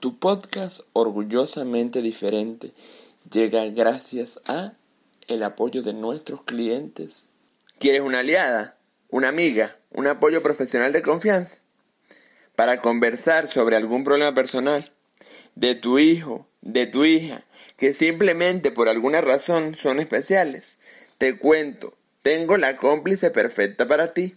Tu podcast orgullosamente diferente llega gracias a el apoyo de nuestros clientes. ¿Quieres una aliada, una amiga, un apoyo profesional de confianza? Para conversar sobre algún problema personal de tu hijo, de tu hija, que simplemente por alguna razón son especiales. Te cuento, tengo la cómplice perfecta para ti.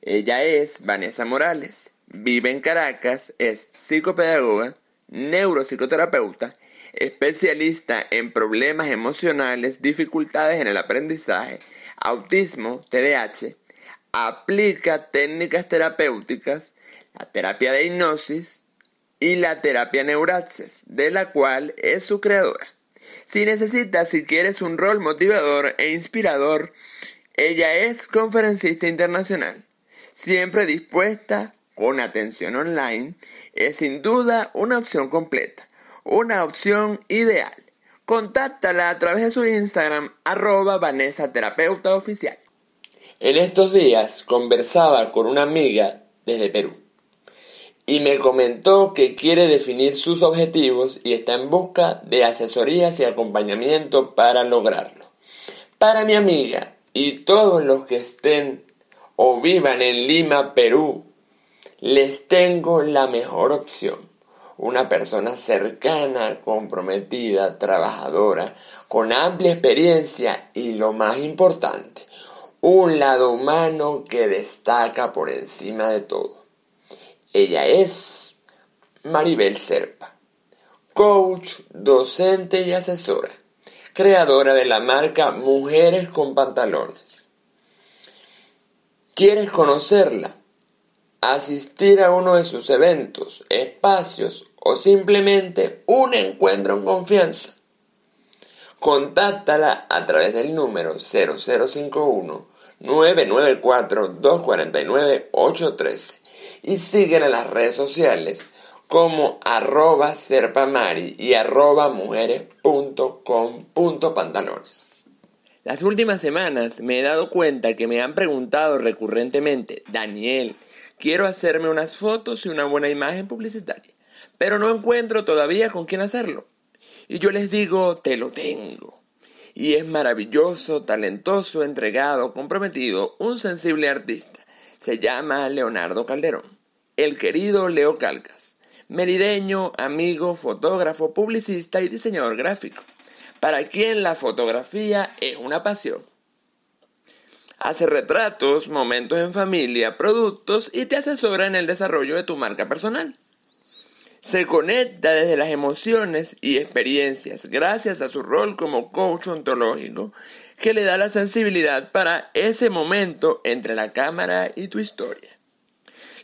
Ella es Vanessa Morales, vive en Caracas, es psicopedagoga, neuropsicoterapeuta, especialista en problemas emocionales, dificultades en el aprendizaje, autismo, TDAH, aplica técnicas terapéuticas, la terapia de hipnosis y la terapia neuraxis, de la cual es su creadora. Si necesitas, si quieres un rol motivador e inspirador, ella es conferencista internacional, siempre dispuesta con atención online es sin duda una opción completa, una opción ideal. Contáctala a través de su Instagram arroba Vanessa Oficial. En estos días conversaba con una amiga desde Perú y me comentó que quiere definir sus objetivos y está en busca de asesorías y acompañamiento para lograrlo. Para mi amiga y todos los que estén o vivan en Lima, Perú, les tengo la mejor opción. Una persona cercana, comprometida, trabajadora, con amplia experiencia y lo más importante, un lado humano que destaca por encima de todo. Ella es Maribel Serpa, coach, docente y asesora, creadora de la marca Mujeres con Pantalones. ¿Quieres conocerla? Asistir a uno de sus eventos, espacios o simplemente un encuentro en confianza. Contáctala a través del número 0051 994 249 813 y síguela en las redes sociales como arroba serpamari y arroba mujeres.com.pantalones. Las últimas semanas me he dado cuenta que me han preguntado recurrentemente, Daniel, Quiero hacerme unas fotos y una buena imagen publicitaria, pero no encuentro todavía con quién hacerlo. Y yo les digo, te lo tengo. Y es maravilloso, talentoso, entregado, comprometido, un sensible artista. Se llama Leonardo Calderón. El querido Leo Calcas. Merideño, amigo, fotógrafo, publicista y diseñador gráfico. Para quien la fotografía es una pasión hace retratos, momentos en familia, productos y te asesora en el desarrollo de tu marca personal. Se conecta desde las emociones y experiencias gracias a su rol como coach ontológico que le da la sensibilidad para ese momento entre la cámara y tu historia.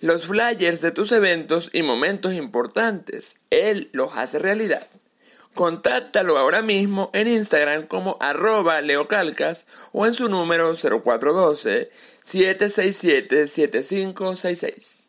Los flyers de tus eventos y momentos importantes, él los hace realidad. Contáctalo ahora mismo en Instagram como arroba leocalcas o en su número 0412 767 7566.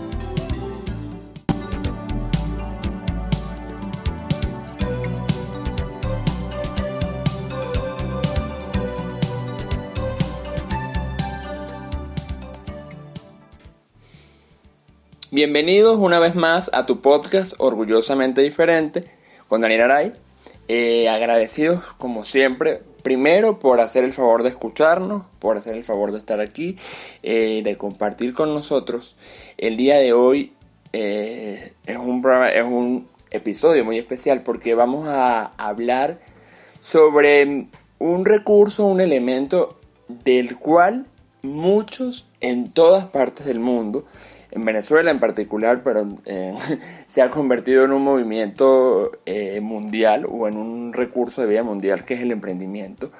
Bienvenidos una vez más a tu podcast Orgullosamente Diferente con Daniel Aray. Eh, agradecidos como siempre, primero por hacer el favor de escucharnos, por hacer el favor de estar aquí, eh, de compartir con nosotros. El día de hoy eh, es, un es un episodio muy especial porque vamos a hablar sobre un recurso, un elemento del cual muchos en todas partes del mundo en Venezuela en particular, pero eh, se ha convertido en un movimiento eh, mundial o en un recurso de vida mundial que es el emprendimiento.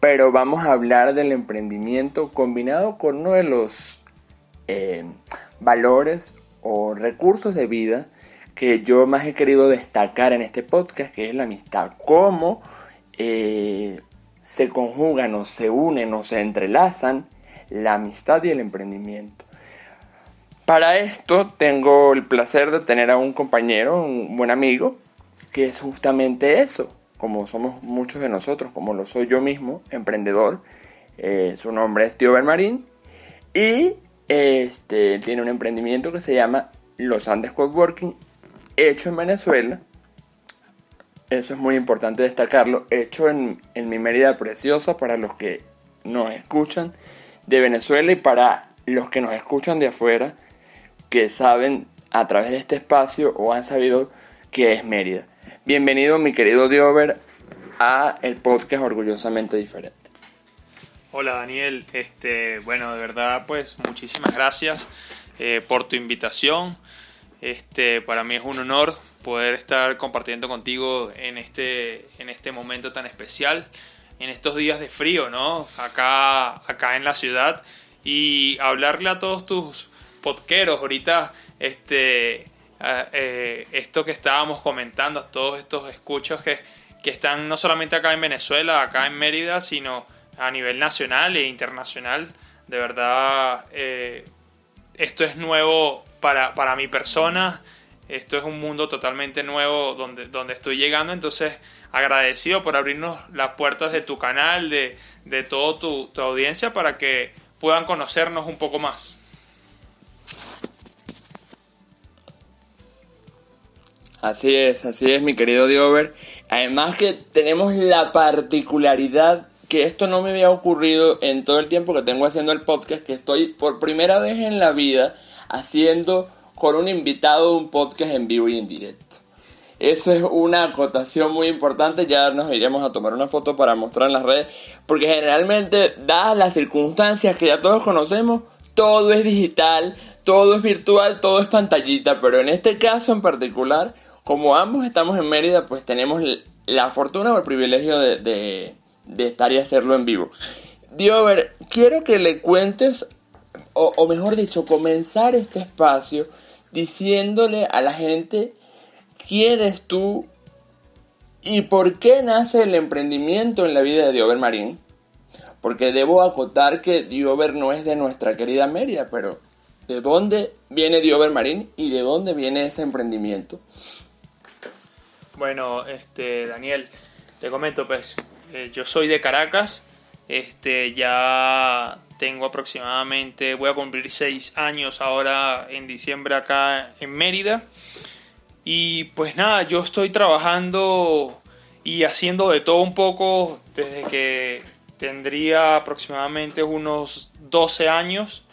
Pero vamos a hablar del emprendimiento combinado con uno de los eh, valores o recursos de vida que yo más he querido destacar en este podcast, que es la amistad. Cómo se conjugan o se unen o se entrelazan la amistad y el emprendimiento. Para esto tengo el placer de tener a un compañero, un buen amigo, que es justamente eso, como somos muchos de nosotros, como lo soy yo mismo, emprendedor. Eh, su nombre es Tío Marín y este, tiene un emprendimiento que se llama Los Andes Coworking, hecho en Venezuela. Eso es muy importante destacarlo, hecho en, en mi Mérida Preciosa para los que nos escuchan de Venezuela y para los que nos escuchan de afuera, que saben a través de este espacio o han sabido que es Mérida. Bienvenido mi querido Diover a el podcast Orgullosamente Diferente. Hola Daniel, este, bueno, de verdad pues muchísimas gracias eh, por tu invitación. Este, para mí es un honor poder estar compartiendo contigo en este, en este momento tan especial, en estos días de frío, ¿no? Acá, acá en la ciudad y hablarle a todos tus podqueros ahorita, este, eh, esto que estábamos comentando, todos estos escuchos que, que están no solamente acá en Venezuela, acá en Mérida, sino a nivel nacional e internacional. De verdad, eh, esto es nuevo para, para, mi persona. Esto es un mundo totalmente nuevo donde, donde estoy llegando. Entonces, agradecido por abrirnos las puertas de tu canal, de, de toda tu, tu audiencia, para que puedan conocernos un poco más. Así es, así es, mi querido Diover. Además que tenemos la particularidad que esto no me había ocurrido en todo el tiempo que tengo haciendo el podcast, que estoy por primera vez en la vida haciendo con un invitado un podcast en vivo y en directo. Eso es una acotación muy importante, ya nos iremos a tomar una foto para mostrar en las redes, porque generalmente, dadas las circunstancias que ya todos conocemos, todo es digital, todo es virtual, todo es pantallita, pero en este caso en particular, como ambos estamos en Mérida, pues tenemos la fortuna o el privilegio de, estar y hacerlo en vivo. Diover, quiero que le cuentes, o, mejor dicho, comenzar este espacio diciéndole a la gente quién eres tú y por qué nace el emprendimiento en la vida de Diover Marín. Porque debo acotar que Diover no es de nuestra querida Mérida, pero ¿de dónde viene Diover Marín y de dónde viene ese emprendimiento? Bueno, este, Daniel, te comento, pues, eh, yo soy de Caracas, este, ya tengo aproximadamente, voy a cumplir seis años ahora en diciembre acá en Mérida. Y pues nada, yo estoy trabajando y haciendo de todo un poco desde que tendría aproximadamente unos 12 años.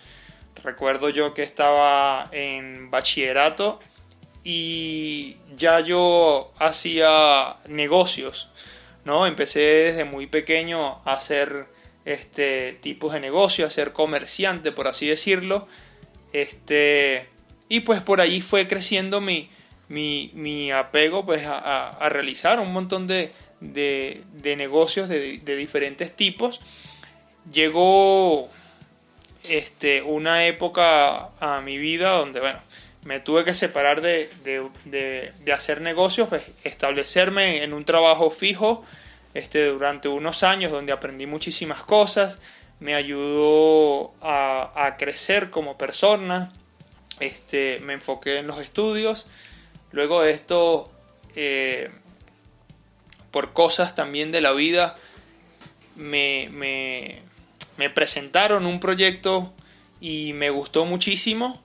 Recuerdo yo que estaba en bachillerato y ya yo hacía negocios, ¿no? Empecé desde muy pequeño a hacer este tipos de negocio, a ser comerciante, por así decirlo. Este, y pues por allí fue creciendo mi, mi, apego pues a, realizar un montón de, negocios de, de, diferentes tipos. Llegó este, una época a mi vida donde, bueno, me tuve que separar de, hacer negocios, pues, establecerme en un trabajo fijo este, durante unos años donde aprendí muchísimas cosas, me ayudó a, crecer como persona, este, me enfoqué en los estudios, luego de esto, eh, por cosas también de la vida, me, me presentaron un proyecto y me gustó muchísimo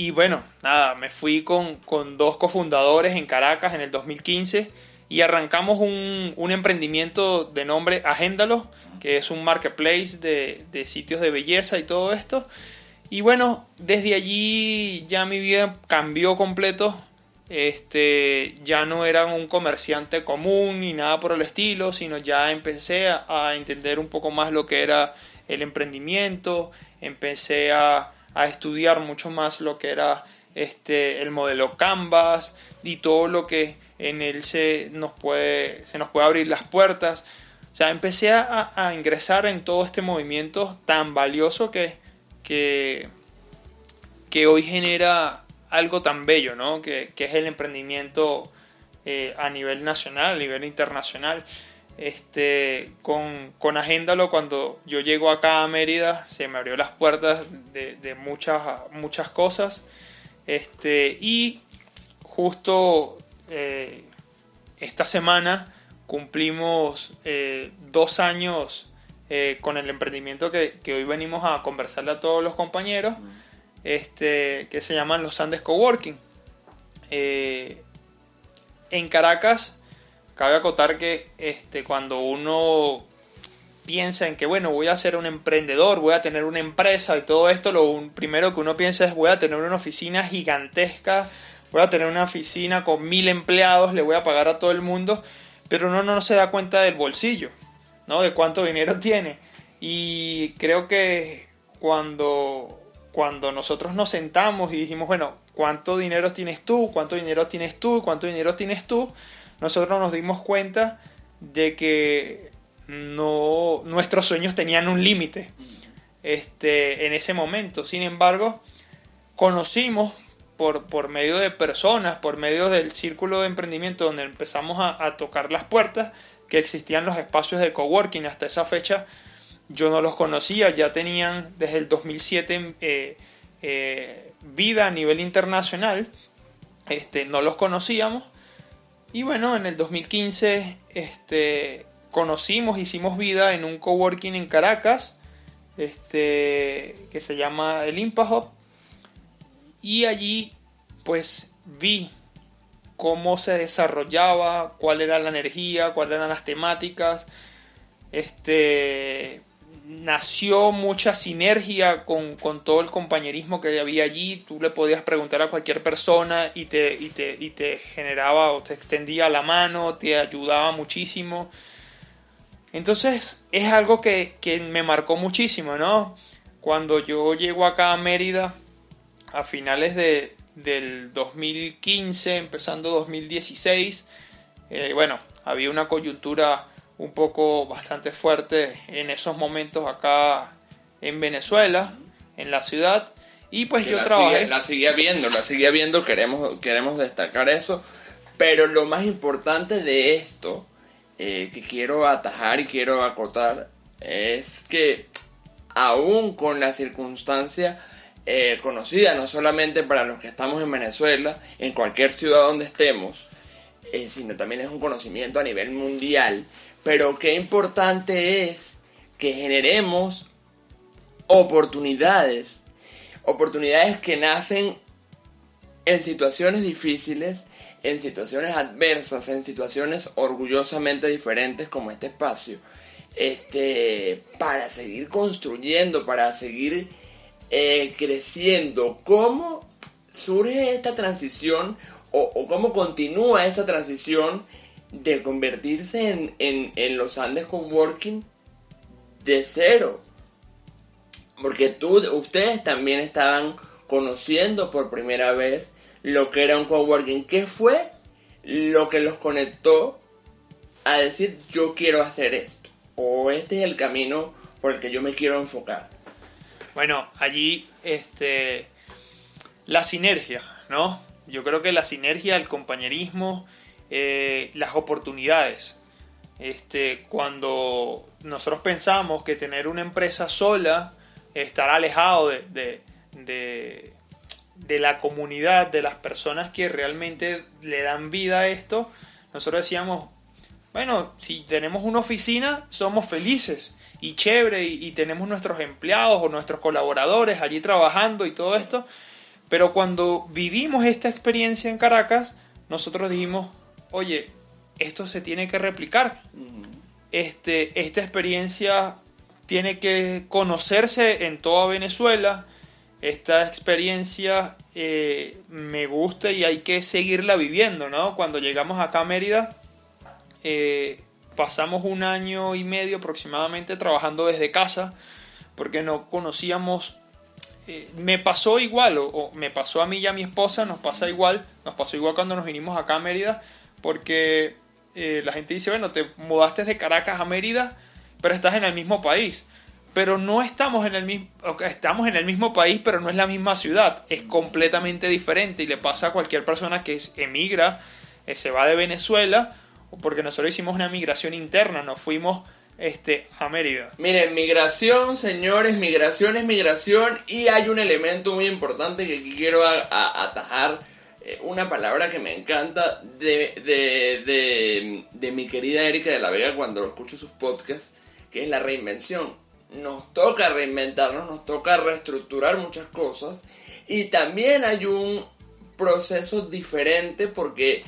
y bueno, nada, me fui con, dos cofundadores en Caracas en el 2015 y arrancamos un, emprendimiento de nombre Agéndalo, que es un marketplace de, sitios de belleza y todo esto. Y bueno, desde allí ya mi vida cambió completo. Este, ya no era un comerciante común ni nada por el estilo, sino ya empecé a entender un poco más lo que era el emprendimiento, empecé a, a estudiar mucho más lo que era este, el modelo Canvas y todo lo que en él se nos puede, se nos puede abrir las puertas. O sea, empecé a, ingresar en todo este movimiento tan valioso que, que, que hoy genera algo tan bello, ¿no? Que, es el emprendimiento eh, a nivel nacional, a nivel internacional. Este, con, con Agéndalo, cuando yo llego acá a Mérida, se me abrió las puertas de, muchas, muchas cosas. Este, y justo eh, esta semana cumplimos eh, dos años con el emprendimiento que, que, hoy venimos a conversarle a todos los compañeros este, que se llaman los Andes Coworking. Eh, en Caracas, cabe acotar que este, cuando uno piensa en que, bueno, voy a ser un emprendedor, voy a tener una empresa y todo esto, lo primero que uno piensa es voy a tener una oficina gigantesca, voy a tener una oficina con mil empleados, le voy a pagar a todo el mundo, pero uno no se da cuenta del bolsillo, ¿no? De cuánto dinero tiene. Y creo que cuando cuando nosotros nos sentamos y dijimos, bueno, ¿cuánto dinero tienes tú? ¿Cuánto dinero tienes tú? ¿Cuánto dinero tienes tú? Nosotros nos dimos cuenta de que no, nuestros sueños tenían un límite este, en ese momento. Sin embargo, conocimos por, por, medio de personas, por medio del círculo de emprendimiento donde empezamos a, tocar las puertas, que existían los espacios de coworking hasta esa fecha yo no los conocía, ya tenían desde el 2007 eh, eh, vida a nivel internacional, este, no los conocíamos. Y bueno, en el 2015 este, conocimos, hicimos vida en un coworking en Caracas, este, que se llama el Impact Y allí pues vi cómo se desarrollaba, cuál era la energía, cuáles eran las temáticas. Este, nació mucha sinergia con, todo el compañerismo que había allí. Tú le podías preguntar a cualquier persona y te, y te, generaba o te extendía la mano, te ayudaba muchísimo. Entonces es algo que, me marcó muchísimo, ¿no? Cuando yo llego acá a Mérida a finales de, del 2015, empezando 2016, eh, bueno, había una coyuntura un poco bastante fuerte en esos momentos acá en Venezuela, en la ciudad. Y pues yo la trabajé. la seguía viendo, la seguía viendo, queremos, queremos destacar eso. Pero lo más importante de esto, eh, que quiero atajar y quiero acotar, es que aún con la circunstancia eh, conocida, no solamente para los que estamos en Venezuela, en cualquier ciudad donde estemos, eh, sino también es un conocimiento a nivel mundial, pero qué importante es que generemos oportunidades, oportunidades que nacen en situaciones difíciles, en situaciones adversas, en situaciones orgullosamente diferentes como este espacio, este, para seguir construyendo, para seguir eh, creciendo. ¿Cómo surge esta transición o, o cómo continúa esa transición? De convertirse en, los Andes Coworking de cero. Porque tú, ustedes también estaban conociendo por primera vez lo que era un coworking. ¿Qué fue lo que los conectó a decir yo quiero hacer esto? O este es el camino por el que yo me quiero enfocar. Bueno, allí este la sinergia, ¿no? Yo creo que la sinergia, el compañerismo, eh, las oportunidades. Este, cuando nosotros pensamos que tener una empresa sola, estar alejado de, de, la comunidad, de las personas que realmente le dan vida a esto, nosotros decíamos, bueno, si tenemos una oficina, somos felices y chévere y, tenemos nuestros empleados o nuestros colaboradores allí trabajando y todo esto. Pero cuando vivimos esta experiencia en Caracas, nosotros dijimos, oye, esto se tiene que replicar. Este, esta experiencia tiene que conocerse en toda Venezuela. Esta experiencia eh, me gusta y hay que seguirla viviendo, ¿no? Cuando llegamos acá a Mérida, eh, pasamos un año y medio aproximadamente trabajando desde casa, porque no conocíamos eh, me pasó igual, o, o, me pasó a mí y a mi esposa, nos pasa igual, nos pasó igual cuando nos vinimos acá a Mérida, porque eh, la gente dice, bueno, te mudaste de Caracas a Mérida, pero estás en el mismo país. pero no estamos en el mismo, estamos en el mismo país, pero no es la misma ciudad, es completamente diferente y le pasa a cualquier persona que emigra, eh, se va de Venezuela, porque nosotros hicimos una migración interna, nos fuimos este, a Mérida. Miren, migración, señores, migración es migración y hay un elemento muy importante que quiero atajar, una palabra que me encanta de, de, de, de mi querida Erika de la Vega cuando escucho sus podcasts, que es la reinvención nos toca reinventarnos, nos toca reestructurar muchas cosas y también hay un proceso diferente porque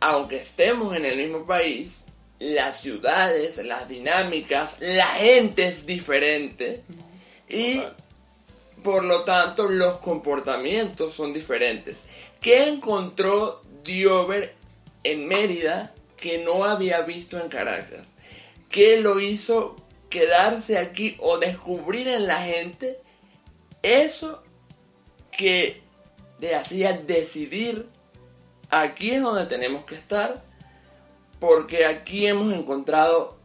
aunque estemos en el mismo país, las ciudades, las dinámicas, la gente es diferente y por lo tanto los comportamientos son diferentes. ¿Qué encontró Diover en Mérida que no había visto en Caracas? ¿Qué lo hizo quedarse aquí o descubrir en la gente eso que te hacía decidir aquí es donde tenemos que estar porque aquí hemos encontrado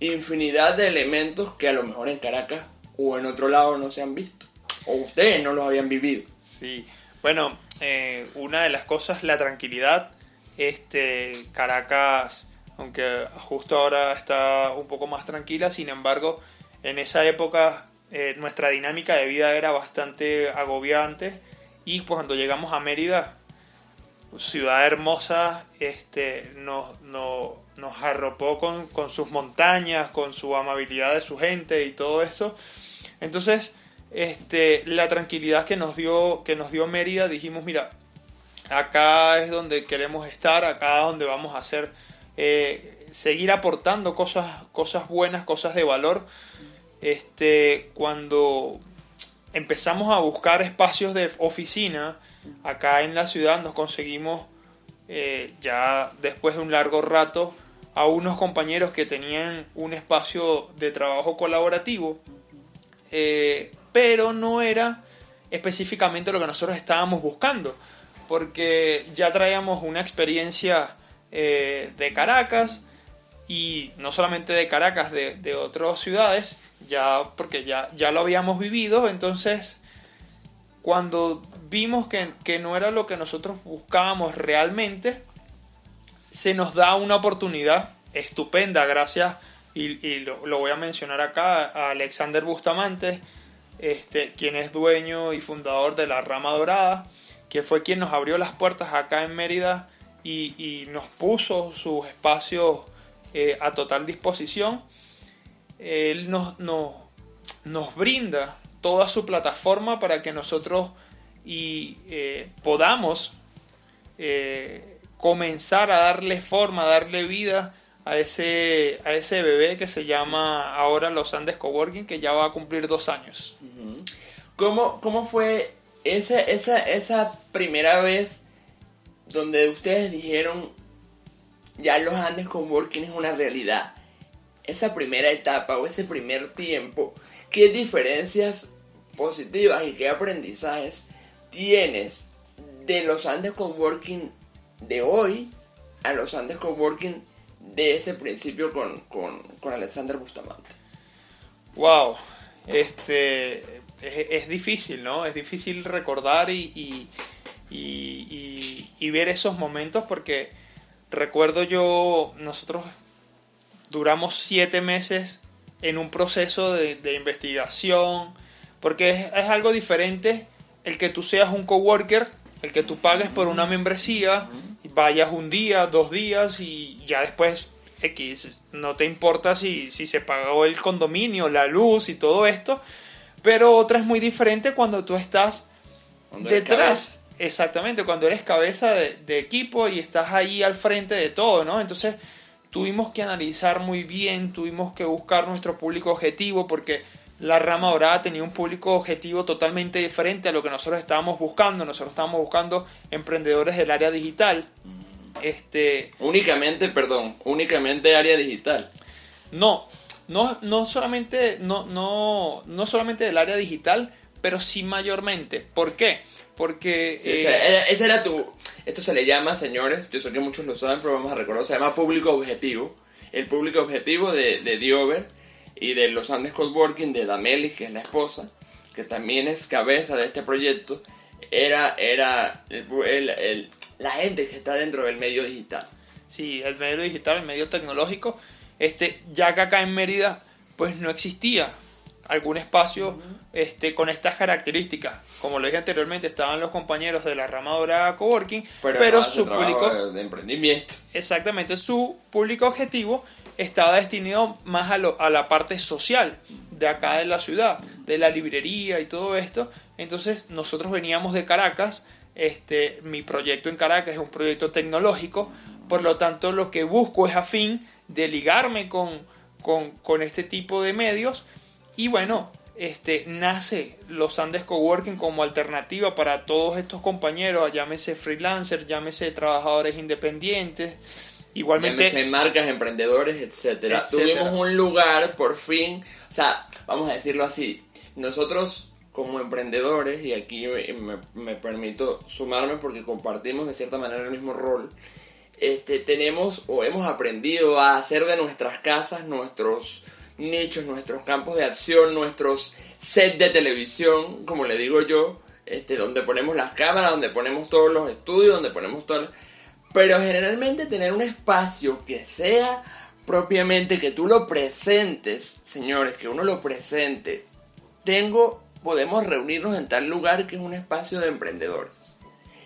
infinidad de elementos que a lo mejor en Caracas o en otro lado no se han visto o ustedes no los habían vivido. Sí, bueno, eh, una de las cosas, la tranquilidad. Este, Caracas aunque justo ahora está un poco más tranquila, sin embargo, en esa época eh, nuestra dinámica de vida era bastante agobiante y cuando llegamos a Mérida, ciudad hermosa, este, nos, nos arropó con, con, sus montañas, con su amabilidad de su gente y todo eso. Entonces, este, la tranquilidad que nos dio, que nos dio Mérida, dijimos, mira, acá es donde queremos estar, acá es donde vamos a hacer eh, seguir aportando cosas, cosas buenas, cosas de valor. Este, cuando empezamos a buscar espacios de oficina acá en la ciudad, nos conseguimos eh, ya después de un largo rato a unos compañeros que tenían un espacio de trabajo colaborativo, eh, pero no era específicamente lo que nosotros estábamos buscando, porque ya traíamos una experiencia eh, de Caracas y no solamente de Caracas, de, otras ciudades, ya porque ya, ya lo habíamos vivido, entonces cuando vimos que, no era lo que nosotros buscábamos realmente, se nos da una oportunidad estupenda gracias, y, lo, voy a mencionar acá, a Alexander Bustamante, este, quien es dueño y fundador de la Rama Dorada, que fue quien nos abrió las puertas acá en Mérida y, nos puso sus espacios eh, a total disposición. Él nos, brinda toda su plataforma para que nosotros y, eh, podamos eh, comenzar a darle forma, a darle vida a ese, a ese bebé que se llama ahora Los Andes Coworking, que ya va a cumplir dos años. ¿Cómo, cómo fue esa, esa, esa primera vez donde ustedes dijeron, ya los Andes con Working es una realidad. Esa primera etapa o ese primer tiempo, ¿qué diferencias positivas y qué aprendizajes tienes de los Andes Working de hoy a los Andes Working de ese principio con, con, Alexander Bustamante? Wow, este es, difícil, ¿no? Es difícil recordar y y, ver esos momentos porque recuerdo yo, nosotros duramos siete meses en un proceso de, investigación, porque es, algo diferente el que tú seas un coworker, el que tú pagues por una membresía, vayas un día, dos días y ya después X, no te importa si, si se pagó el condominio, la luz y todo esto, pero otra es muy diferente cuando tú estás detrás Exactamente, cuando eres cabeza de, equipo y estás ahí al frente de todo, ¿no? Entonces tuvimos que analizar muy bien, tuvimos que buscar nuestro público objetivo porque la rama dorada tenía un público objetivo totalmente diferente a lo que nosotros estábamos buscando. Nosotros estábamos buscando emprendedores del área digital. Este, únicamente, perdón, únicamente área digital. No, no, no solamente, no, no, no solamente del área digital, pero sí mayormente. ¿Por qué? Porque... Eh, ese, era, tu... Esto se le llama, señores, yo sé que muchos lo saben, pero vamos a recordar, se llama público objetivo. El público objetivo de, de Diover. Y de los Andes Coworking de Damelis, que es la esposa, que también es cabeza de este proyecto, era, era el, la gente que está dentro del medio digital. Sí, el medio digital, el medio tecnológico, este, ya que acá en Mérida pues no existía algún espacio este, con estas características. Como lo dije anteriormente, estaban los compañeros de la rama dorada coworking, pero, su público de emprendimiento. Exactamente, su público objetivo estaba destinado más a, lo, a la parte social de acá de la ciudad, de la librería y todo esto. Entonces nosotros veníamos de Caracas, este, mi proyecto en Caracas es un proyecto tecnológico, por lo tanto lo que busco es a fin de ligarme con, con, con este tipo de medios y bueno, este, nace los Andes Coworking como alternativa para todos estos compañeros, llámese freelancers, llámese trabajadores independientes, igualmente... Llámese marcas, emprendedores, etcétera. Tuvimos un lugar, por fin, o sea, vamos a decirlo así, nosotros como emprendedores, y aquí me, me permito sumarme porque compartimos de cierta manera el mismo rol, este, tenemos o hemos aprendido a hacer de nuestras casas nuestros nichos, nuestros campos de acción, nuestros sets de televisión, como le digo yo, este, donde ponemos las cámaras, donde ponemos todos los estudios, donde ponemos todas Pero generalmente tener un espacio que sea propiamente, que tú lo presentes, señores, que uno lo presente. Tengo, podemos reunirnos en tal lugar que es un espacio de emprendedores.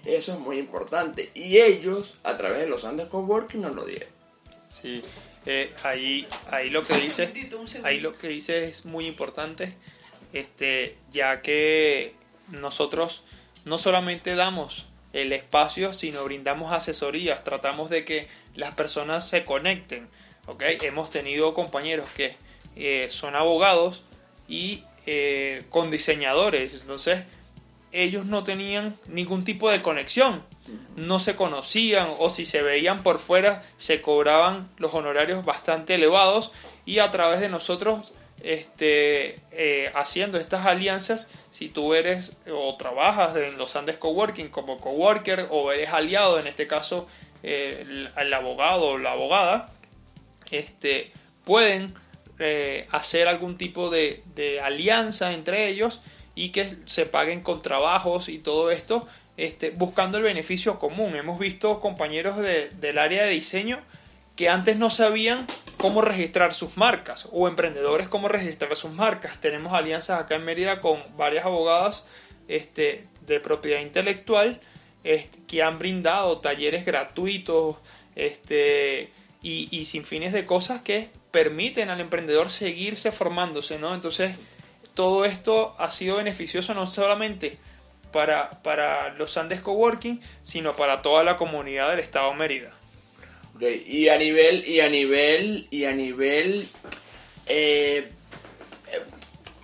Eso es muy importante. Y ellos, a través de los Andes Coworking, nos lo dieron. Sí, eh, ahí, ahí lo que dice, ahí lo que dice es muy importante, este, ya que nosotros no solamente damos el espacio, sino brindamos asesorías, tratamos de que las personas se conecten. ¿okay? Hemos tenido compañeros que eh, son abogados y eh, con diseñadores, entonces ellos no tenían ningún tipo de conexión no se conocían o si se veían por fuera se cobraban los honorarios bastante elevados y a través de nosotros este, eh, haciendo estas alianzas, si tú eres o trabajas en los Andes Coworking como coworker o eres aliado, en este caso eh, el, abogado o la abogada, este, pueden eh, hacer algún tipo de, de alianza entre ellos y que se paguen con trabajos y todo esto este, buscando el beneficio común. Hemos visto compañeros del área de diseño que antes no sabían cómo registrar sus marcas o emprendedores cómo registrar sus marcas. Tenemos alianzas acá en Mérida con varias abogadas este, de propiedad intelectual este, que han brindado talleres gratuitos este, y, sin fines de cosas que permiten al emprendedor seguirse formándose. ¿no? Entonces, todo esto ha sido beneficioso no solamente para, para los Andes Coworking, sino para toda la comunidad del Estado Mérida. Y a nivel, y a nivel, y a nivel eh,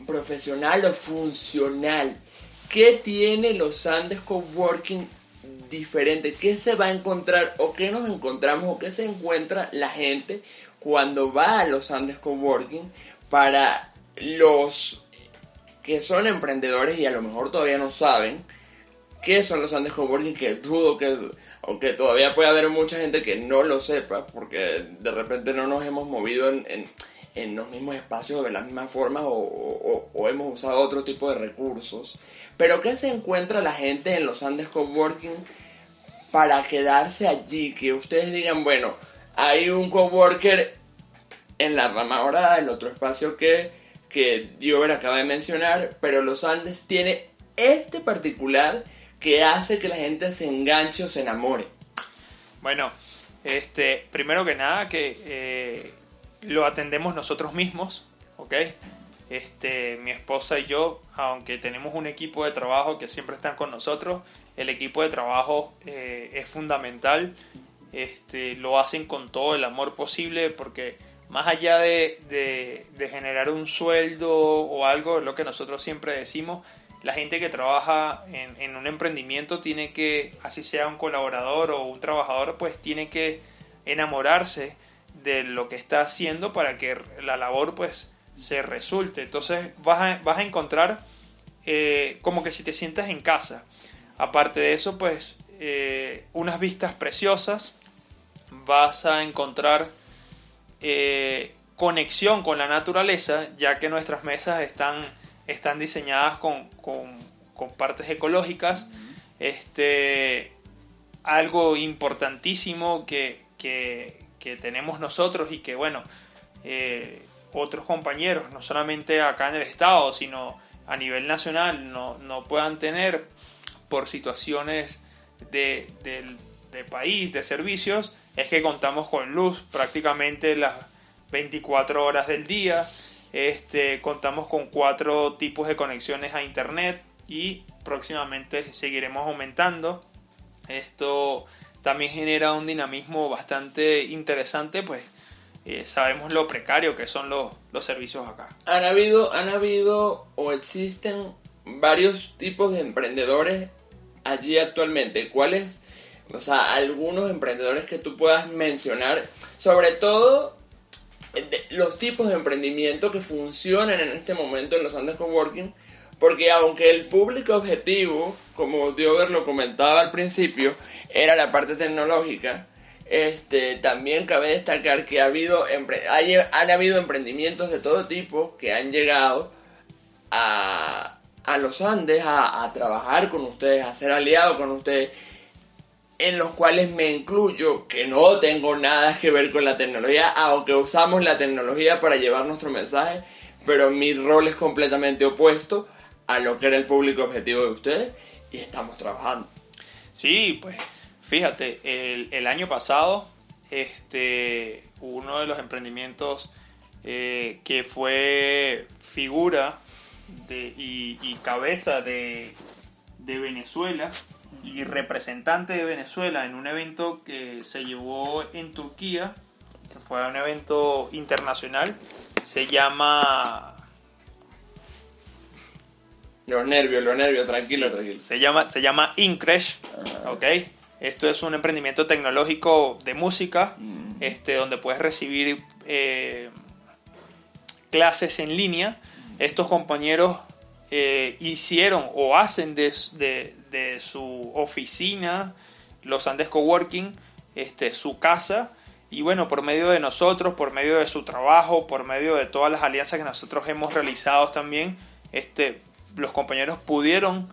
profesional o funcional, ¿qué tiene los Andes Coworking diferente? ¿Qué se va a encontrar o qué nos encontramos o qué se encuentra la gente cuando va a los Andes Coworking para los que son emprendedores y a lo mejor todavía no saben qué son los Andes Coworking, que dudo que, aunque todavía puede haber mucha gente que no lo sepa, porque de repente no nos hemos movido en, en, los mismos espacios de la misma forma o, o, hemos usado otro tipo de recursos. Pero ¿qué se encuentra la gente en los Andes Coworking para quedarse allí? Que ustedes digan, bueno, hay un coworker en la rama dorada, el otro espacio que que Diover acaba de mencionar, pero los Andes tiene este particular que hace que la gente se enganche o se enamore. Bueno, este, primero que nada que eh, lo atendemos nosotros mismos, ¿ok? Este, mi esposa y yo, aunque tenemos un equipo de trabajo que siempre están con nosotros, el equipo de trabajo eh, es fundamental. Este, lo hacen con todo el amor posible porque más allá de, generar un sueldo o algo, lo que nosotros siempre decimos, la gente que trabaja en, un emprendimiento tiene que, así sea un colaborador o un trabajador, pues tiene que enamorarse de lo que está haciendo para que la labor pues se resulte. Entonces vas a, vas a encontrar eh, como que si te sientas en casa. Aparte de eso, pues eh, unas vistas preciosas, vas a encontrar eh, conexión con la naturaleza, ya que nuestras mesas están, están diseñadas con, partes ecológicas. Este, algo importantísimo que, tenemos nosotros y que, bueno, eh, otros compañeros, no solamente acá en el estado, sino a nivel nacional, no, puedan tener por situaciones de, de país, de servicios, es que contamos con luz prácticamente las 24 horas del día. Este, contamos con cuatro tipos de conexiones a internet y próximamente seguiremos aumentando. Esto también genera un dinamismo bastante interesante, pues eh, sabemos lo precario que son los, los servicios acá. Han habido, han habido o existen varios tipos de emprendedores allí actualmente. ¿Cuáles? O sea, algunos emprendedores que tú puedas mencionar, sobre todo los tipos de emprendimiento que funcionan en este momento en los Andes Coworking, porque aunque el público objetivo, como Diover lo comentaba al principio, era la parte tecnológica, este, también cabe destacar que ha habido, hay, han habido emprendimientos de todo tipo que han llegado a, a los Andes a, a trabajar con ustedes, a ser aliados con ustedes en los cuales me incluyo, que no tengo nada que ver con la tecnología, aunque usamos la tecnología para llevar nuestro mensaje, pero mi rol es completamente opuesto a lo que era el público objetivo de ustedes y estamos trabajando. Sí, pues fíjate, el, año pasado, este, uno de los emprendimientos eh, que fue figura de, y, cabeza de, de Venezuela y representante de Venezuela en un evento que se llevó en Turquía, que fue un evento internacional, se llama... Los nervios, los nervios, tranquilo, tranquilo. Se llama, se llama Incresh, ah. ¿ok? Esto es un emprendimiento tecnológico de música, mm. este, donde puedes recibir eh, clases en línea. Estos compañeros eh, hicieron o hacen de, su oficina, los Andes Coworking, este, su casa. Y bueno, por medio de nosotros, por medio de su trabajo, por medio de todas las alianzas que nosotros hemos realizado también, este, los compañeros pudieron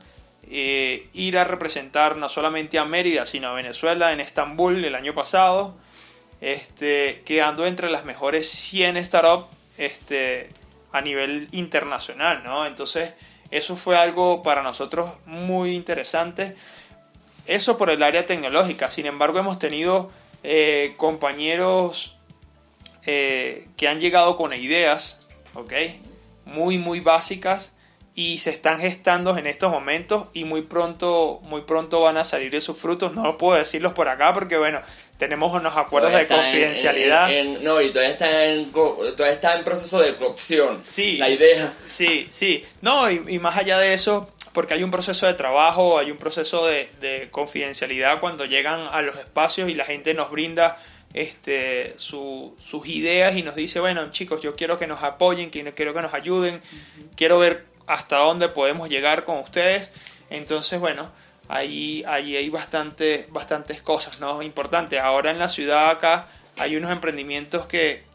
eh, ir a representar no solamente a Mérida, sino a Venezuela en Estambul el año pasado, este, quedando entre las mejores 100 startups este, a nivel internacional, ¿no? Entonces, eso fue algo para nosotros muy interesante. Eso por el área tecnológica. Sin embargo, hemos tenido eh, compañeros eh, que han llegado con ideas, ¿ok? Muy, muy básicas y se están gestando en estos momentos y muy pronto, muy pronto van a salir esos frutos. No puedo decirlos por acá porque, bueno, tenemos unos acuerdos de confidencialidad. no, y todavía está, en, todavía está en proceso de cocción. Sí. La idea. Sí, sí. No, y, más allá de eso, porque hay un proceso de trabajo, hay un proceso de, de confidencialidad cuando llegan a los espacios y la gente nos brinda este, sus ideas y nos dice, bueno chicos, yo quiero que nos apoyen, quiero que nos ayuden, quiero ver hasta dónde podemos llegar con ustedes. Entonces, bueno, ahí, ahí hay bastante, bastantes cosas ¿no? importantes. Ahora en la ciudad acá hay unos emprendimientos que,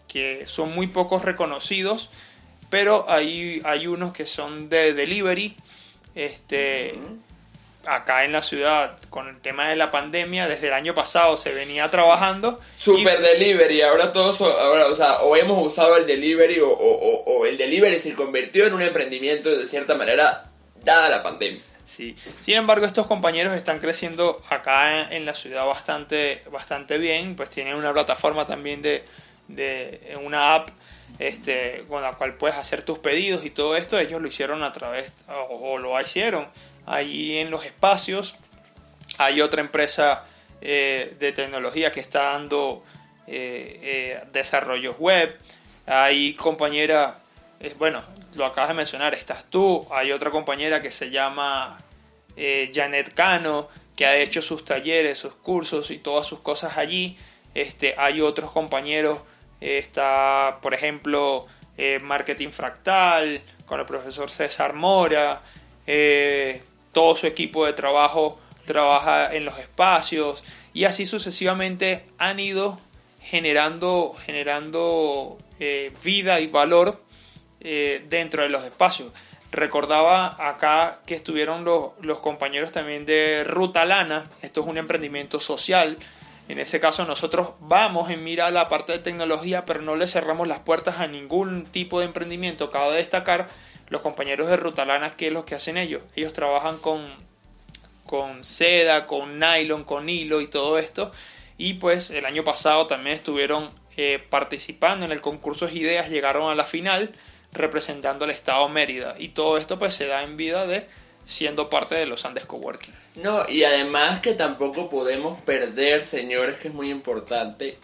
son muy pocos reconocidos, pero hay, hay unos que son de delivery. Este, acá en la ciudad con el tema de la pandemia, desde el año pasado se venía trabajando. Super delivery, ahora todos, ahora, o sea, o hemos usado el delivery o, o, el delivery se convirtió en un emprendimiento de cierta manera dada la pandemia. Sí. Sin embargo, estos compañeros están creciendo acá en la ciudad bastante, bastante bien, pues tienen una plataforma también de, de una app este, con la cual puedes hacer tus pedidos y todo esto, ellos lo hicieron a través, o lo hicieron Ahí en los espacios hay otra empresa eh, de tecnología que está dando eh, eh, desarrollos web. Hay compañera, bueno, lo acabas de mencionar, estás tú. Hay otra compañera que se llama Janet Cano, que ha hecho sus talleres, sus cursos y todas sus cosas allí. Este, hay otros compañeros, está, por ejemplo, Marketing Fractal, con el profesor César Mora todo su equipo de trabajo trabaja en los espacios y así sucesivamente han ido generando, generando eh, vida y valor eh, dentro de los espacios. Recordaba acá que estuvieron los, los compañeros también de Ruta Lana, esto es un emprendimiento social. En ese caso nosotros vamos en mira a la parte de tecnología, pero no le cerramos las puertas a ningún tipo de emprendimiento. Cabe destacar los compañeros de Ruta Lana, ¿qué es lo que hacen ellos? Ellos trabajan con, con seda, con nylon, con hilo y todo esto. Y pues el año pasado también estuvieron eh, participando en el concurso de ideas, llegaron a la final representando al Estado Mérida. Y todo esto pues se da en vida de siendo parte de los Andes Coworking. No, y además que tampoco podemos perder, señores, que es muy importante,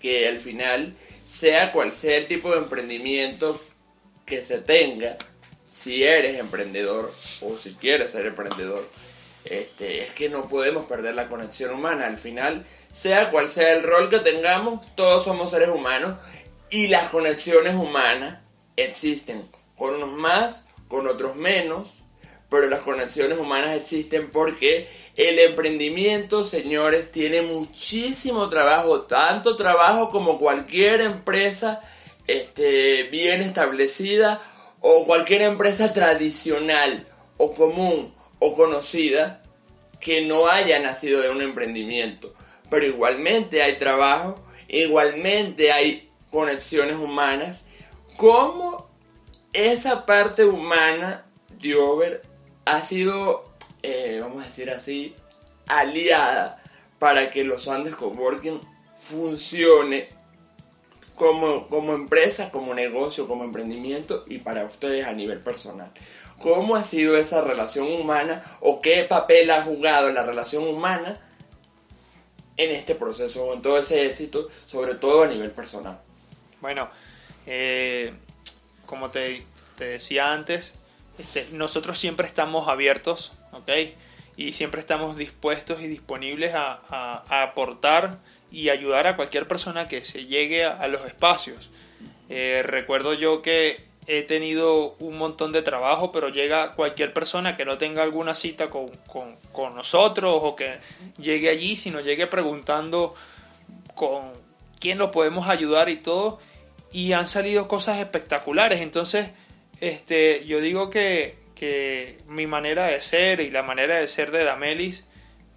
que al final, sea cual sea el tipo de emprendimiento que se tenga, si eres emprendedor o si quieres ser emprendedor, este, es que no podemos perder la conexión humana. Al final, sea cual sea el rol que tengamos, todos somos seres humanos y las conexiones humanas existen, con unos más, con otros menos, pero las conexiones humanas existen porque el emprendimiento, señores, tiene muchísimo trabajo, tanto trabajo como cualquier empresa este, bien establecida o cualquier empresa tradicional o común o conocida que no haya nacido de un emprendimiento. Pero igualmente hay trabajo, igualmente hay conexiones humanas cómo esa parte humana de Over ha sido, eh, vamos a decir así, aliada para que los Andes Coworking funcione como, como empresa, como negocio, como emprendimiento y para ustedes a nivel personal. ¿Cómo ha sido esa relación humana o qué papel ha jugado la relación humana en este proceso, en todo ese éxito, sobre todo a nivel personal? Bueno, eh, como te, decía antes, este, nosotros siempre estamos abiertos, ¿ok? Y siempre estamos dispuestos y disponibles a, aportar y ayudar a cualquier persona que se llegue a, los espacios. Eh, recuerdo yo que he tenido un montón de trabajo, pero llega cualquier persona que no tenga alguna cita con, con nosotros o que llegue allí, sino llegue preguntando con quién lo podemos ayudar y todo y han salido cosas espectaculares. Entonces, este, yo digo que, que mi manera de ser y la manera de ser de Damelis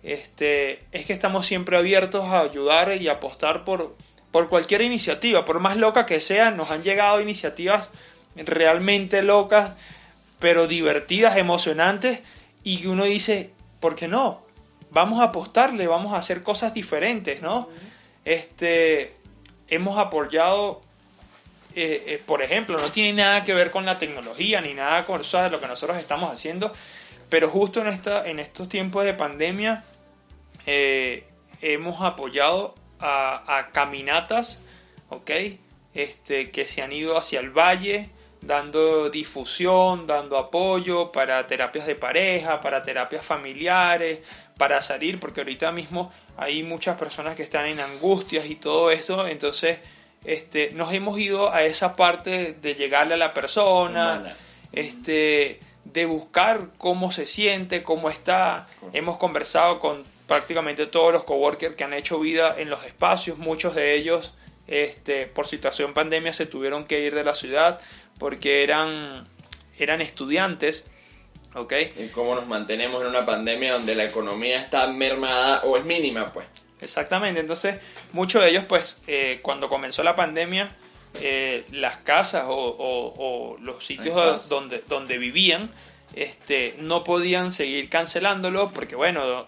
este, es que estamos siempre abiertos a ayudar y apostar por, por cualquier iniciativa, por más loca que sea, nos han llegado iniciativas realmente locas, pero divertidas, emocionantes, y uno dice, ¿por qué no? Vamos a apostarle, vamos a hacer cosas diferentes, ¿no? Este, hemos apoyado eh, eh, por ejemplo, no tiene nada que ver con la tecnología ni nada con eso lo que nosotros estamos haciendo, pero justo en, esta, en estos tiempos de pandemia eh, hemos apoyado a, caminatas, ¿ok? Este, que se han ido hacia el valle, dando difusión, dando apoyo para terapias de pareja, para terapias familiares, para salir, porque ahorita mismo hay muchas personas que están en angustias y todo eso, entonces este, nos hemos ido a esa parte de llegarle a la persona, este, de buscar cómo se siente, cómo está. Hemos conversado con prácticamente todos los coworkers que han hecho vida en los espacios, muchos de ellos este, por situación pandemia se tuvieron que ir de la ciudad porque eran, eran estudiantes. ¿okay? ¿Y cómo nos mantenemos en una pandemia donde la economía está mermada o es mínima? pues Exactamente, entonces muchos de ellos pues eh, cuando comenzó la pandemia eh, las casas o, los sitios donde, donde vivían este, no podían seguir cancelándolo porque bueno,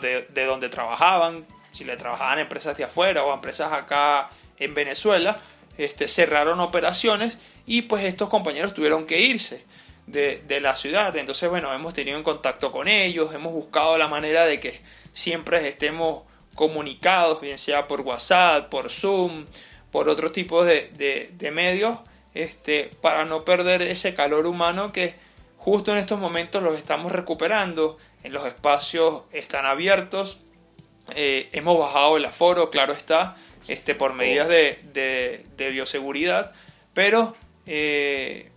de, donde trabajaban, si le trabajaban empresas de afuera o empresas acá en Venezuela, este, cerraron operaciones y pues estos compañeros tuvieron que irse de, la ciudad. Entonces bueno, hemos tenido en contacto con ellos, hemos buscado la manera de que siempre estemos comunicados, bien sea por WhatsApp, por Zoom, por otro tipo de, medios, este, para no perder ese calor humano que justo en estos momentos los estamos recuperando, en los espacios están abiertos, eh, hemos bajado el aforo, claro está, este, por medidas de, bioseguridad, pero eh,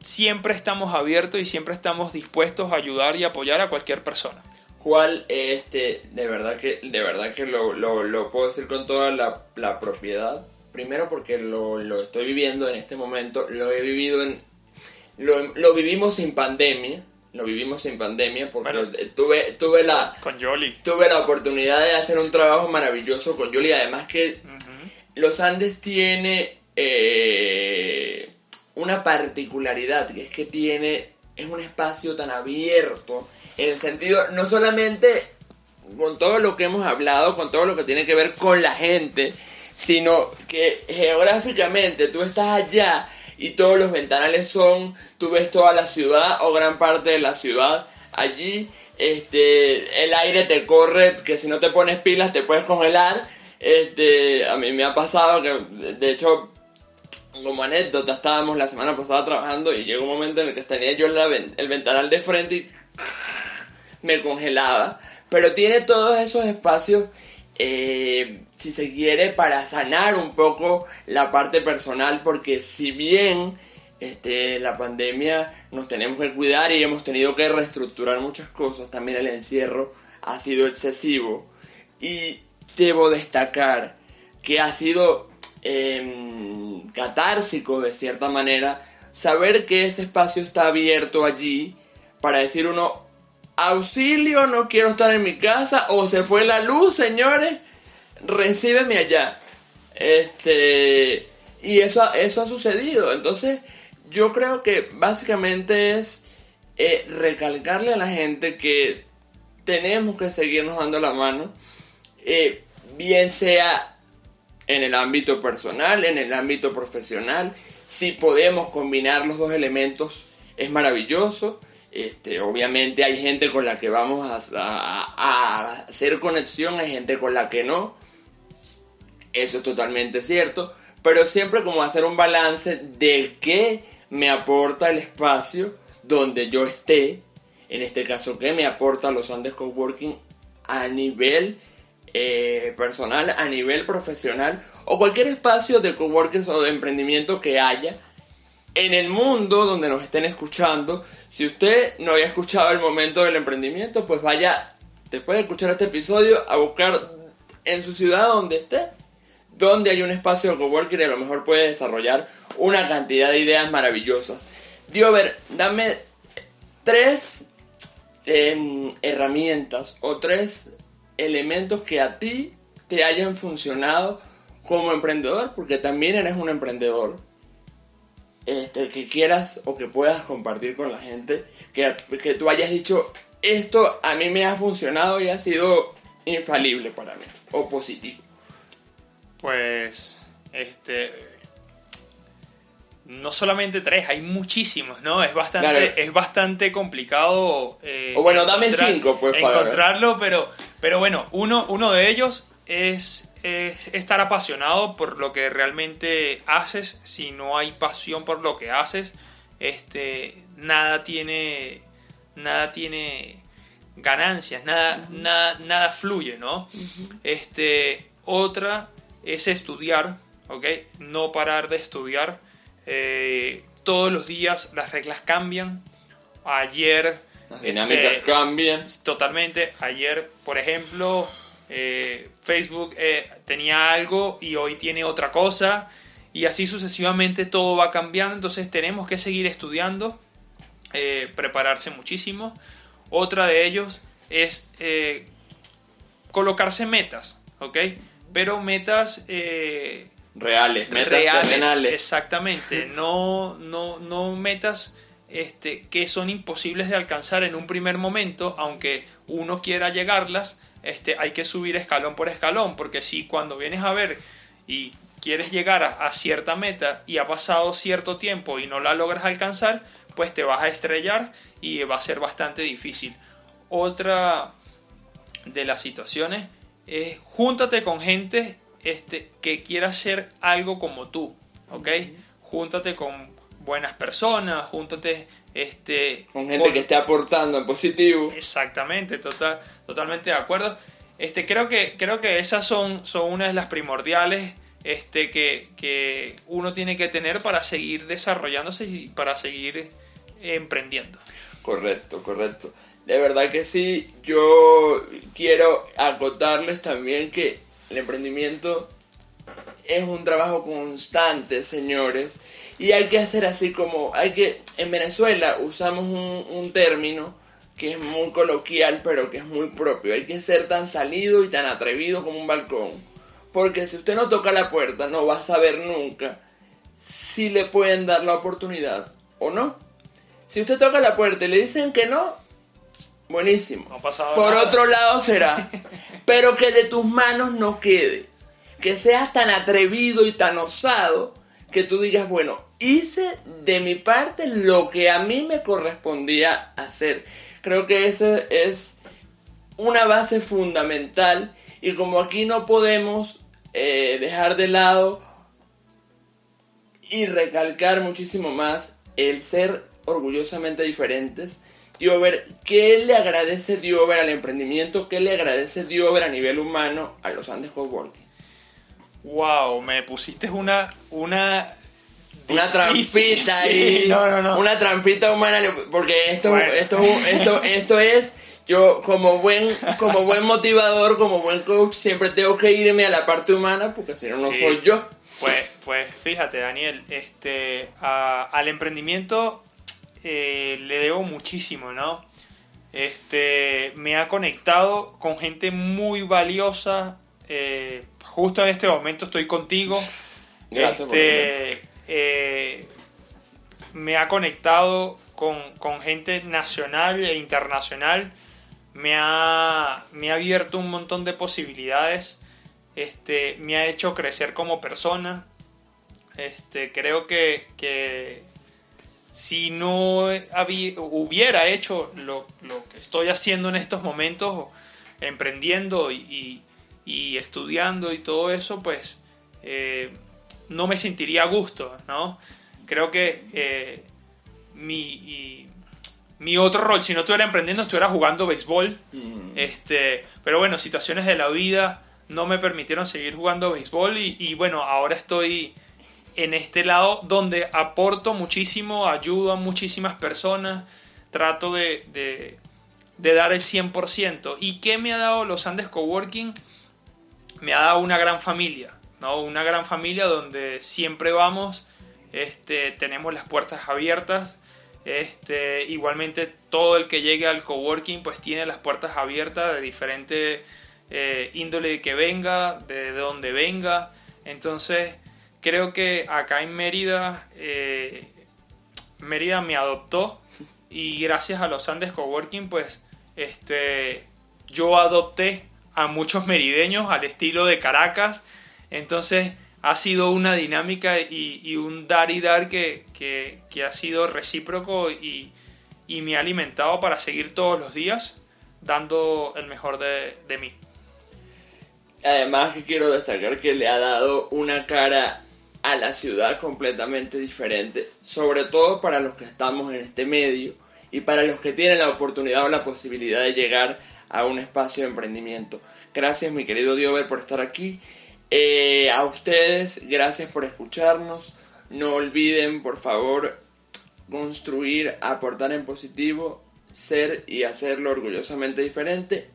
siempre estamos abiertos y siempre estamos dispuestos a ayudar y apoyar a cualquier persona. cual este de verdad que de verdad que lo, lo, lo puedo decir con toda la, la propiedad primero porque lo, lo, estoy viviendo en este momento lo he vivido en lo, lo vivimos sin pandemia lo vivimos sin pandemia porque Bueno. tuve tuve la Con Jolly. tuve la oportunidad de hacer un trabajo maravilloso con Yuli además que los Andes tiene eh, una particularidad, que es que tiene, es un espacio tan abierto, en el sentido, no solamente con todo lo que hemos hablado, con todo lo que tiene que ver con la gente, sino que geográficamente tú estás allá y todos los ventanales son, tú ves toda la ciudad o gran parte de la ciudad allí, este, el aire te corre, que si no te pones pilas te puedes congelar, este, a mí me ha pasado que, de hecho, como anécdota, estábamos la semana pasada trabajando y llegó un momento en el que tenía yo el ventanal de frente y me congelaba. Pero tiene todos esos espacios, eh, si se quiere, para sanar un poco la parte personal, porque si bien este, la pandemia nos tenemos que cuidar y hemos tenido que reestructurar muchas cosas, también el encierro ha sido excesivo. Y debo destacar que ha sido em, catársico de cierta manera saber que ese espacio está abierto allí para decir uno, auxilio, no quiero estar en mi casa o se fue la luz, señores, recíbeme allá. Este, y eso, eso ha sucedido. Entonces, yo creo que básicamente es eh, recalcarle a la gente que tenemos que seguirnos dando la mano, eh, bien sea en el ámbito personal, en el ámbito profesional. Si podemos combinar los dos elementos, es maravilloso. Este, obviamente hay gente con la que vamos a, a- a hacer conexión, hay gente con la que no. Eso es totalmente cierto. Pero siempre como hacer un balance de qué me aporta el espacio donde yo esté. En este caso, qué me aporta los Andes Coworking a nivel eh, personal, a nivel profesional. O cualquier espacio de coworking o de emprendimiento que haya en el mundo donde nos estén escuchando. Si usted no había escuchado el momento del emprendimiento, pues vaya, después de escuchar este episodio, a buscar en su ciudad donde esté, donde hay un espacio de coworking y a lo mejor puede desarrollar una cantidad de ideas maravillosas. Diover, dame tres em, herramientas o tres elementos que a ti te hayan funcionado como emprendedor, porque también eres un emprendedor este, que quieras o que puedas compartir con la gente, que, que tú hayas dicho, esto a mí me ha funcionado y ha sido infalible para mí, o positivo. Pues, este. No solamente tres, hay muchísimos, ¿no? Es bastante, Claro. es bastante complicado. eh, O bueno, dame cinco, pues, para. Encontrarlo, pero, pero bueno, uno, uno de ellos es, es estar apasionado por lo que realmente haces. Si no hay pasión por lo que haces, este, nada tiene, nada tiene ganancias, nada, nada, nada fluye, ¿no? Este, otra es estudiar, ¿ok? No parar de estudiar. Eh, todos los días las reglas cambian. Ayer... Las dinámicas este, cambian. Totalmente. Ayer, por ejemplo, eh, Facebook eh, tenía algo y hoy tiene otra cosa. Y así sucesivamente todo va cambiando. Entonces tenemos que seguir estudiando, prepararse muchísimo. Otra de ellos es colocarse metas, ¿ok? Pero metas eh, Reales, metas reales, terrenales. exactamente, no, no, no metas este, que son imposibles de alcanzar en un primer momento, aunque uno quiera llegarlas, este, hay que subir escalón por escalón, porque si cuando vienes a ver y quieres llegar a, a cierta meta y ha pasado cierto tiempo y no la logras alcanzar, pues te vas a estrellar y va a ser bastante difícil. Otra de las situaciones es júntate con gente este, que quiera hacer algo como tú, ¿ok? Júntate con buenas personas, júntate este, Con gente que esté aportando en positivo. Exactamente, total, totalmente de acuerdo. Este, creo que, creo que esas son, son una de las primordiales este, que, que uno tiene que tener para seguir desarrollándose y para seguir emprendiendo. Correcto, correcto. De verdad que sí, yo quiero acotarles también que el emprendimiento es un trabajo constante, señores. Y hay que hacer así como, hay que, en Venezuela usamos un, un término que es muy coloquial, pero que es muy propio. Hay que ser tan salido y tan atrevido como un balcón. Porque si usted no toca la puerta, no va a saber nunca si le pueden dar la oportunidad o no. Si usted toca la puerta y le dicen que no, buenísimo. Por otro lado será. pero que de tus manos no quede. Que seas tan atrevido y tan osado que tú digas, bueno, hice de mi parte lo que a mí me correspondía hacer. Creo que esa es una base fundamental y como aquí no podemos eh, dejar de lado y recalcar muchísimo más el ser orgullosamente diferentes, Diover, ¿qué le agradece Diover al emprendimiento? ¿Qué le agradece Diover a nivel humano a los Andes Coworking? Wow, me pusiste una una una trampita ahí. no, no, no. Una trampita humana. Porque esto, esto, esto, esto es. Yo, como buen, como buen motivador, como buen coach, siempre tengo que irme a la parte humana porque si no, no soy yo. Pues, pues fíjate, Daniel, este, al emprendimiento eh, le debo muchísimo, ¿no? Este, me ha conectado con gente muy valiosa. Eh, justo en este momento estoy contigo. Gracias este, eh, me ha conectado con, gente nacional e internacional, me ha, me ha abierto un montón de posibilidades, este, me ha hecho crecer como persona. Este, creo que, que si no hubiera hecho lo, que estoy haciendo en estos momentos, emprendiendo y, estudiando y todo eso, pues eh, no me sentiría a gusto, ¿no? Creo que eh, mi, mi otro rol, si no estuviera emprendiendo, estuviera jugando béisbol. Mm. Este, pero bueno, situaciones de la vida no me permitieron seguir jugando béisbol y, bueno, ahora estoy en este lado donde aporto muchísimo, ayudo a muchísimas personas, trato de, de, dar el 100%. ¿Y qué me ha dado los Andes Coworking? Me ha dado una gran familia. Una gran familia donde siempre vamos, este, tenemos las puertas abiertas. Este, igualmente todo el que llegue al coworking pues tiene las puertas abiertas de diferente eh, índole que venga, de, donde venga. Entonces creo que acá en Mérida, eh, Mérida me adoptó y gracias a los Andes Coworking pues este, yo adopté a muchos merideños al estilo de Caracas entonces ha sido una dinámica y, un dar y dar que, ha sido recíproco y, me ha alimentado para seguir todos los días dando el mejor de, de mí. Además que quiero destacar que le ha dado una cara a la ciudad completamente diferente, sobre todo para los que estamos en este medio y para los que tienen la oportunidad o la posibilidad de llegar a un espacio de emprendimiento. Gracias mi querido Diover por estar aquí eh, a ustedes, gracias por escucharnos. No olviden, por favor, construir, aportar en positivo, ser y hacerlo orgullosamente diferente.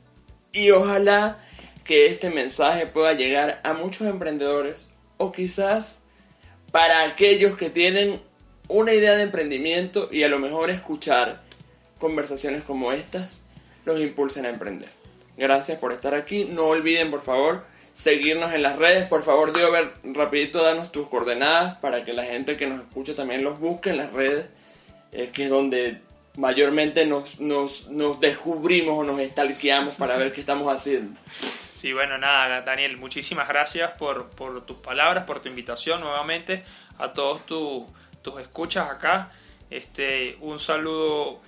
Y ojalá que este mensaje pueda llegar a muchos emprendedores o quizás para aquellos que tienen una idea de emprendimiento y a lo mejor escuchar conversaciones como estas los impulsen a emprender. Gracias por estar aquí. No olviden, por favor, seguirnos en las redes. Por favor, ver rapidito danos tus coordenadas para que la gente que nos escucha también los busque en las redes, eh, que es donde mayormente nos, nos, nos descubrimos o nos estalqueamos para ver qué estamos haciendo. Sí, bueno, nada, Daniel, muchísimas gracias por, por tus palabras, por tu invitación nuevamente a todos tus escuchas acá. Este, un saludo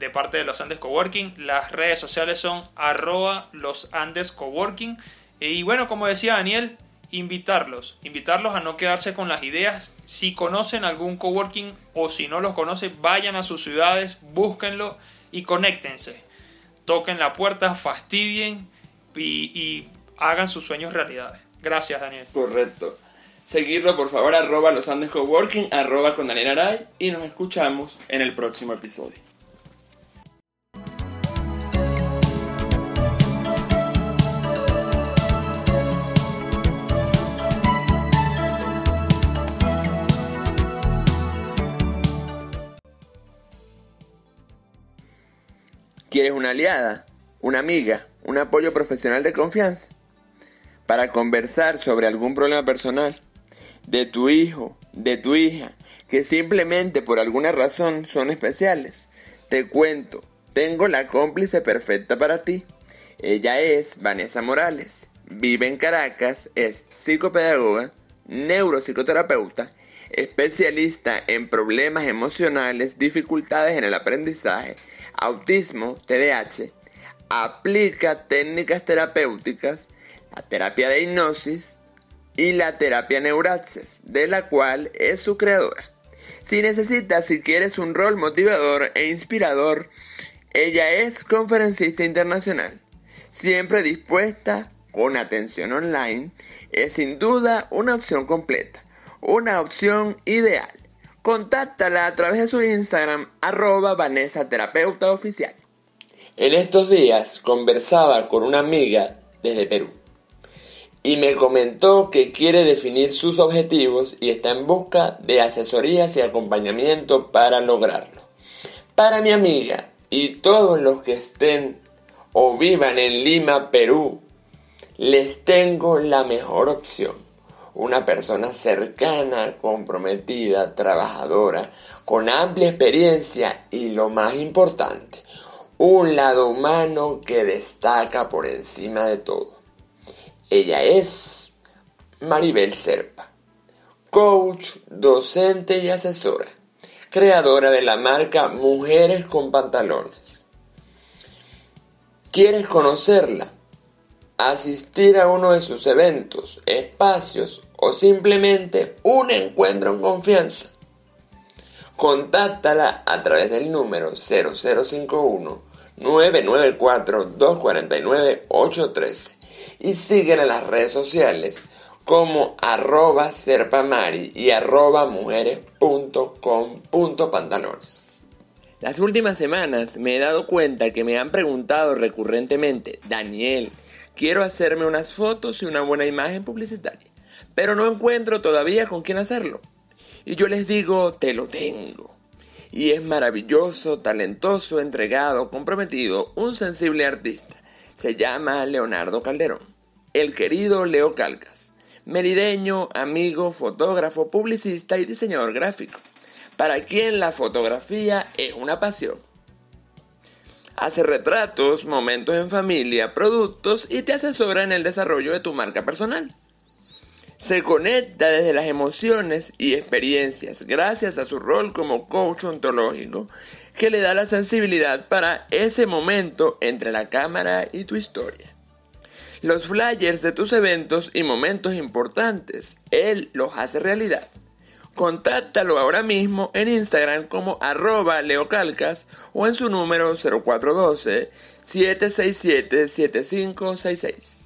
de parte de los Andes Coworking. Las redes sociales son arroba los Andes Coworking. Y bueno, como decía Daniel, invitarlos, invitarlos a no quedarse con las ideas. Si conocen algún coworking o si no los conocen, vayan a sus ciudades, búsquenlo y conéctense. Toquen la puerta, fastidien y, hagan sus sueños realidades. Gracias, Daniel. Correcto. Seguirlo, por favor, arroba los Andes Coworking, arroba con Daniel Aray, y nos escuchamos en el próximo episodio. ¿Quieres una aliada? ¿Una amiga? Un apoyo profesional de confianza? Para conversar sobre algún problema personal de tu hijo, de tu hija, que simplemente por alguna razón son especiales. Te cuento, tengo la cómplice perfecta para ti. Ella es Vanessa Morales, vive en Caracas, es psicopedagoga, neuropsicoterapeuta, especialista en problemas emocionales, dificultades en el aprendizaje, autismo, TDAH, aplica técnicas terapéuticas, la terapia de hipnosis y la terapia neuraxes, de la cual es su creadora. Si necesitas, si quieres un rol motivador e inspirador, ella es conferencista internacional, siempre dispuesta, con atención online, es sin duda una opción completa, una opción ideal. Contáctala a través de su Instagram, arroba Vanessa Terapeuta Oficial. En estos días conversaba con una amiga desde Perú y me comentó que quiere definir sus objetivos y está en busca de asesorías y acompañamiento para lograrlo. Para mi amiga y todos los que estén o vivan en Lima, Perú, les tengo la mejor opción. Una persona cercana, comprometida, trabajadora, con amplia experiencia y lo más importante, un lado humano que destaca por encima de todo. Ella es Maribel Serpa, coach, docente y asesora, creadora de la marca Mujeres con Pantalones. ¿Quieres conocerla? Asistir a uno de sus eventos, espacios o simplemente un encuentro en confianza. Contáctala a través del número 0051 994 249 813 y siguen en las redes sociales como arroba serpamari y arroba mujeres.com.pantalones. Las últimas semanas me he dado cuenta que me han preguntado recurrentemente, Daniel, quiero hacerme unas fotos y una buena imagen publicitaria, pero no encuentro todavía con quién hacerlo. Y yo les digo, te lo tengo. Y es maravilloso, talentoso, entregado, comprometido, un sensible artista se llama Leonardo Calderón, el querido Leo Calcas, merideño, amigo, fotógrafo, publicista y diseñador gráfico, para quien la fotografía es una pasión. Hace retratos, momentos en familia, productos y te asesora en el desarrollo de tu marca personal. Se conecta desde las emociones y experiencias gracias a su rol como coach ontológico que le da la sensibilidad para ese momento entre la cámara y tu historia. Los flyers de tus eventos y momentos importantes, él los hace realidad. Contáctalo ahora mismo en Instagram como arroba leocalcas o en su número 0412-767-7566.